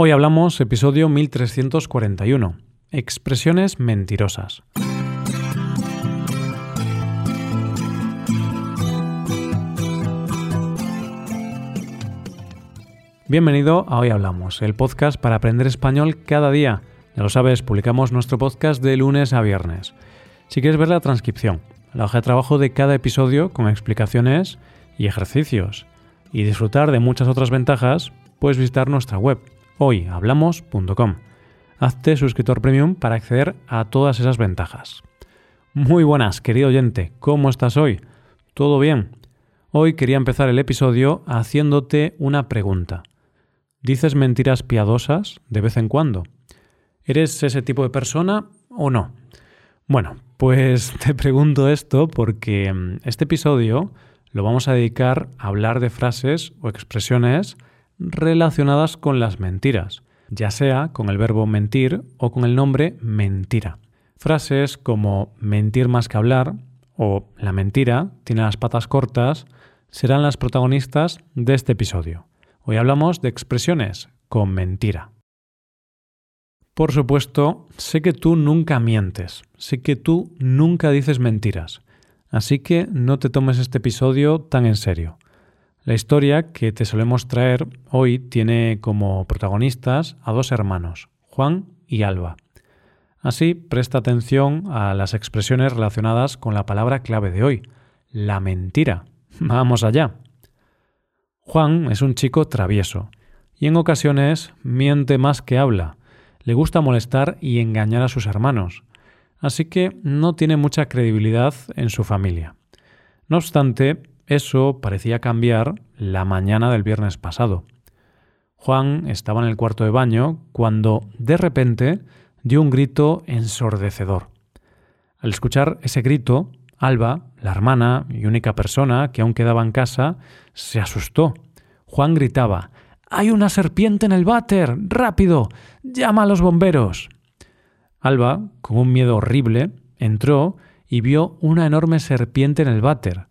Hoy hablamos episodio 1341, expresiones mentirosas. Bienvenido a Hoy Hablamos, el podcast para aprender español cada día. Ya lo sabes, publicamos nuestro podcast de lunes a viernes. Si quieres ver la transcripción, la hoja de trabajo de cada episodio con explicaciones y ejercicios, y disfrutar de muchas otras ventajas, puedes visitar nuestra web hoyhablamos.com. Hazte suscriptor premium para acceder a todas esas ventajas. Muy buenas, querido oyente, ¿cómo estás hoy? ¿Todo bien? Hoy quería empezar el episodio haciéndote una pregunta. ¿Dices mentiras piadosas de vez en cuando? ¿Eres ese tipo de persona o no? Bueno, pues te pregunto esto porque mm, este episodio lo vamos a dedicar a hablar de frases o expresiones relacionadas con las mentiras, ya sea con el verbo mentir o con el nombre mentira. Frases como mentir más que hablar o la mentira tiene las patas cortas serán las protagonistas de este episodio. Hoy hablamos de expresiones con mentira. Por supuesto, sé que tú nunca mientes, sé que tú nunca dices mentiras, así que no te tomes este episodio tan en serio. La historia que te solemos traer hoy tiene como protagonistas a dos hermanos, Juan y Alba. Así, presta atención a las expresiones relacionadas con la palabra clave de hoy, la mentira. Vamos allá. Juan es un chico travieso y en ocasiones miente más que habla. Le gusta molestar y engañar a sus hermanos, así que no tiene mucha credibilidad en su familia. No obstante, eso parecía cambiar la mañana del viernes pasado. Juan estaba en el cuarto de baño cuando, de repente, dio un grito ensordecedor. Al escuchar ese grito, Alba, la hermana y única persona que aún quedaba en casa, se asustó. Juan gritaba Hay una serpiente en el váter. ¡Rápido! ¡Llama a los bomberos! Alba, con un miedo horrible, entró y vio una enorme serpiente en el váter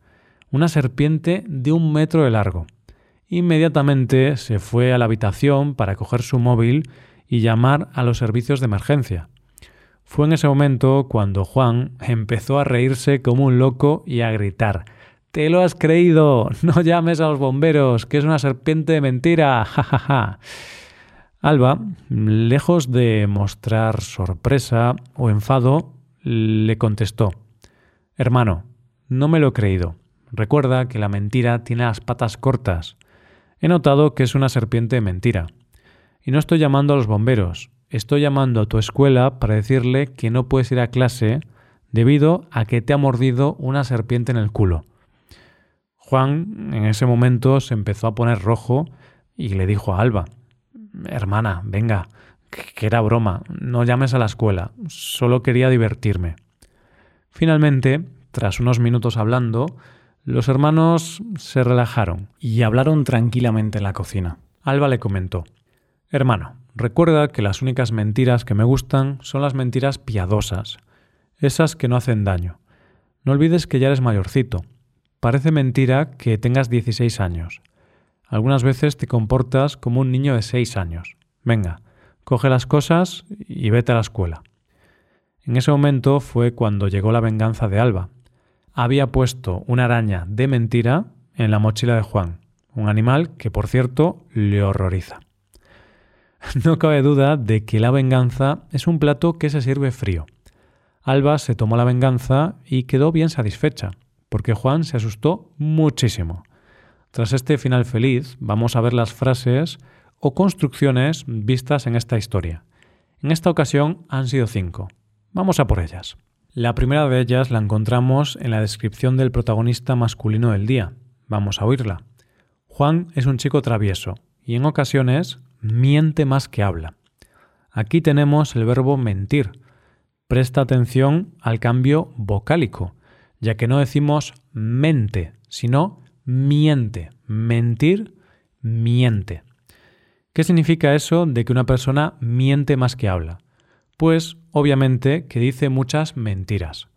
una serpiente de un metro de largo. Inmediatamente se fue a la habitación para coger su móvil y llamar a los servicios de emergencia. Fue en ese momento cuando Juan empezó a reírse como un loco y a gritar Te lo has creído. No llames a los bomberos, que es una serpiente de mentira. Ja, Alba, lejos de mostrar sorpresa o enfado, le contestó Hermano, no me lo he creído. Recuerda que la mentira tiene las patas cortas. He notado que es una serpiente de mentira. Y no estoy llamando a los bomberos, estoy llamando a tu escuela para decirle que no puedes ir a clase debido a que te ha mordido una serpiente en el culo. Juan en ese momento se empezó a poner rojo y le dijo a Alba, Hermana, venga, que era broma, no llames a la escuela, solo quería divertirme. Finalmente, tras unos minutos hablando, los hermanos se relajaron y hablaron tranquilamente en la cocina. Alba le comentó Hermano, recuerda que las únicas mentiras que me gustan son las mentiras piadosas, esas que no hacen daño. No olvides que ya eres mayorcito. Parece mentira que tengas 16 años. Algunas veces te comportas como un niño de 6 años. Venga, coge las cosas y vete a la escuela. En ese momento fue cuando llegó la venganza de Alba, había puesto una araña de mentira en la mochila de Juan, un animal que, por cierto, le horroriza. No cabe duda de que la venganza es un plato que se sirve frío. Alba se tomó la venganza y quedó bien satisfecha, porque Juan se asustó muchísimo. Tras este final feliz, vamos a ver las frases o construcciones vistas en esta historia. En esta ocasión han sido cinco. Vamos a por ellas. La primera de ellas la encontramos en la descripción del protagonista masculino del día. Vamos a oírla. Juan es un chico travieso y en ocasiones miente más que habla. Aquí tenemos el verbo mentir. Presta atención al cambio vocálico, ya que no decimos mente, sino miente. Mentir, miente. ¿Qué significa eso de que una persona miente más que habla? Pues obviamente que dice muchas mentiras.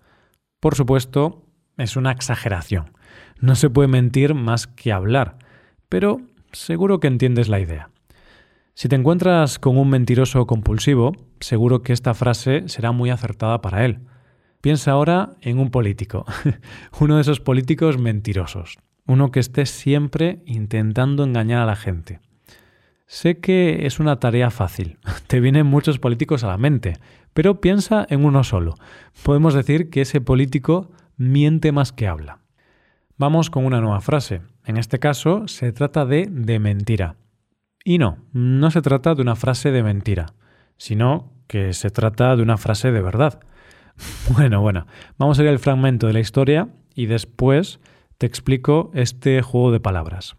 Por supuesto, es una exageración. No se puede mentir más que hablar, pero seguro que entiendes la idea. Si te encuentras con un mentiroso compulsivo, seguro que esta frase será muy acertada para él. Piensa ahora en un político, uno de esos políticos mentirosos, uno que esté siempre intentando engañar a la gente. Sé que es una tarea fácil, te vienen muchos políticos a la mente, pero piensa en uno solo. Podemos decir que ese político miente más que habla. Vamos con una nueva frase. En este caso se trata de de mentira. Y no, no se trata de una frase de mentira, sino que se trata de una frase de verdad. Bueno, bueno, vamos a ver el fragmento de la historia y después te explico este juego de palabras.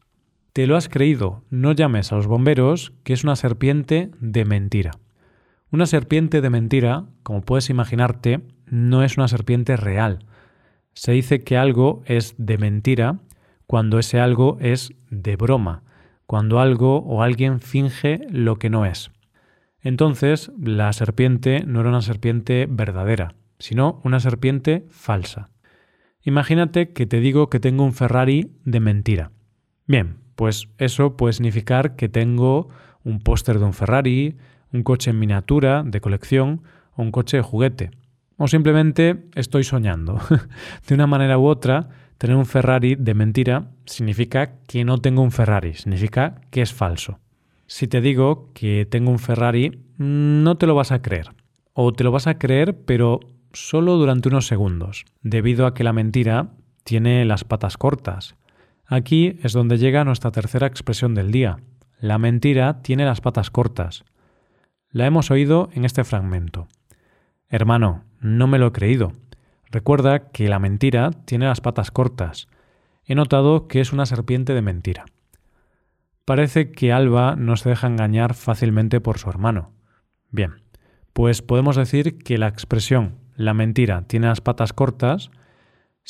Te lo has creído, no llames a los bomberos, que es una serpiente de mentira. Una serpiente de mentira, como puedes imaginarte, no es una serpiente real. Se dice que algo es de mentira cuando ese algo es de broma, cuando algo o alguien finge lo que no es. Entonces, la serpiente no era una serpiente verdadera, sino una serpiente falsa. Imagínate que te digo que tengo un Ferrari de mentira. Bien, pues eso puede significar que tengo un póster de un Ferrari, un coche en miniatura, de colección, o un coche de juguete. O simplemente estoy soñando. de una manera u otra, tener un Ferrari de mentira significa que no tengo un Ferrari, significa que es falso. Si te digo que tengo un Ferrari, no te lo vas a creer. O te lo vas a creer, pero solo durante unos segundos, debido a que la mentira tiene las patas cortas. Aquí es donde llega nuestra tercera expresión del día. La mentira tiene las patas cortas. La hemos oído en este fragmento. Hermano, no me lo he creído. Recuerda que la mentira tiene las patas cortas. He notado que es una serpiente de mentira. Parece que Alba no se deja engañar fácilmente por su hermano. Bien, pues podemos decir que la expresión la mentira tiene las patas cortas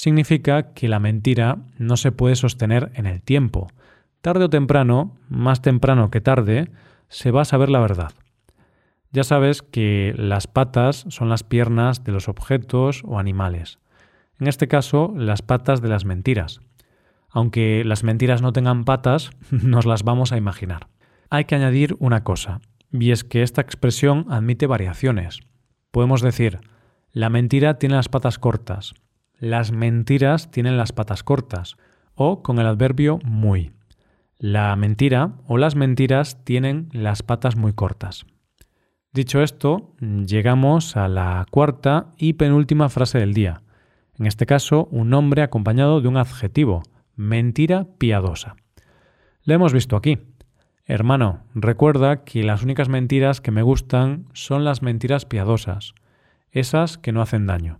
significa que la mentira no se puede sostener en el tiempo. Tarde o temprano, más temprano que tarde, se va a saber la verdad. Ya sabes que las patas son las piernas de los objetos o animales. En este caso, las patas de las mentiras. Aunque las mentiras no tengan patas, nos las vamos a imaginar. Hay que añadir una cosa, y es que esta expresión admite variaciones. Podemos decir, la mentira tiene las patas cortas, las mentiras tienen las patas cortas, o con el adverbio muy. La mentira o las mentiras tienen las patas muy cortas. Dicho esto, llegamos a la cuarta y penúltima frase del día. En este caso, un nombre acompañado de un adjetivo, mentira piadosa. Lo hemos visto aquí. Hermano, recuerda que las únicas mentiras que me gustan son las mentiras piadosas, esas que no hacen daño.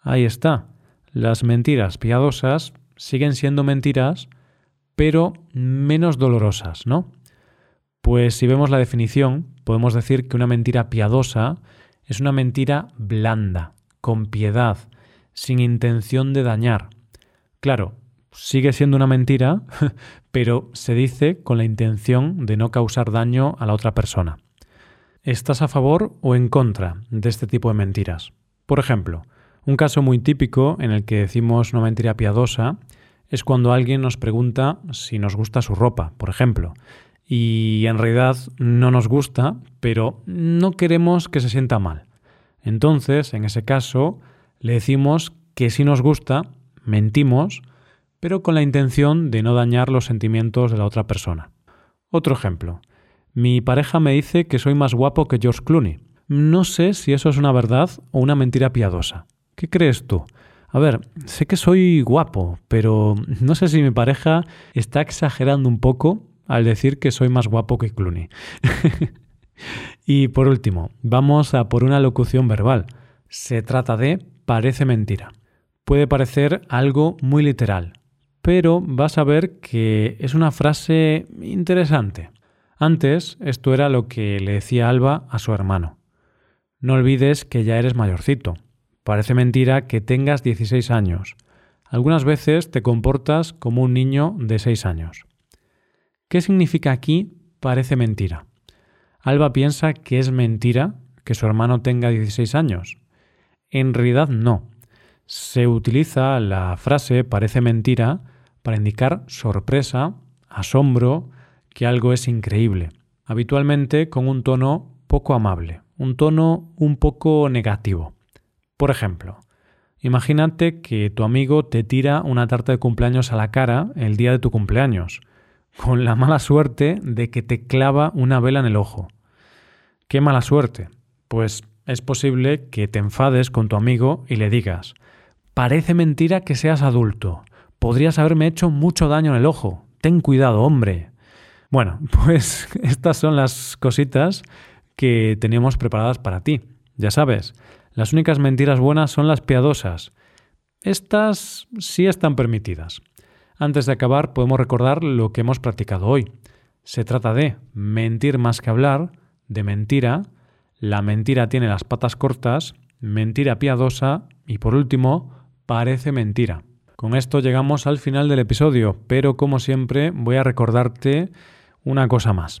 Ahí está. Las mentiras piadosas siguen siendo mentiras, pero menos dolorosas, ¿no? Pues si vemos la definición, podemos decir que una mentira piadosa es una mentira blanda, con piedad, sin intención de dañar. Claro, sigue siendo una mentira, pero se dice con la intención de no causar daño a la otra persona. ¿Estás a favor o en contra de este tipo de mentiras? Por ejemplo, un caso muy típico en el que decimos una mentira piadosa es cuando alguien nos pregunta si nos gusta su ropa, por ejemplo, y en realidad no nos gusta, pero no queremos que se sienta mal. Entonces, en ese caso, le decimos que sí nos gusta, mentimos, pero con la intención de no dañar los sentimientos de la otra persona. Otro ejemplo. Mi pareja me dice que soy más guapo que George Clooney. No sé si eso es una verdad o una mentira piadosa. ¿Qué crees tú? A ver, sé que soy guapo, pero no sé si mi pareja está exagerando un poco al decir que soy más guapo que Clooney. y por último, vamos a por una locución verbal. Se trata de parece mentira. Puede parecer algo muy literal, pero vas a ver que es una frase interesante. Antes, esto era lo que le decía Alba a su hermano. No olvides que ya eres mayorcito. Parece mentira que tengas 16 años. Algunas veces te comportas como un niño de 6 años. ¿Qué significa aquí parece mentira? Alba piensa que es mentira que su hermano tenga 16 años. En realidad no. Se utiliza la frase parece mentira para indicar sorpresa, asombro, que algo es increíble. habitualmente con un tono poco amable, un tono un poco negativo. Por ejemplo, imagínate que tu amigo te tira una tarta de cumpleaños a la cara el día de tu cumpleaños, con la mala suerte de que te clava una vela en el ojo. ¿Qué mala suerte? Pues es posible que te enfades con tu amigo y le digas, parece mentira que seas adulto, podrías haberme hecho mucho daño en el ojo, ten cuidado, hombre. Bueno, pues estas son las cositas que teníamos preparadas para ti. Ya sabes, las únicas mentiras buenas son las piadosas. Estas sí están permitidas. Antes de acabar, podemos recordar lo que hemos practicado hoy. Se trata de mentir más que hablar, de mentira, la mentira tiene las patas cortas, mentira piadosa y por último, parece mentira. Con esto llegamos al final del episodio, pero como siempre voy a recordarte una cosa más.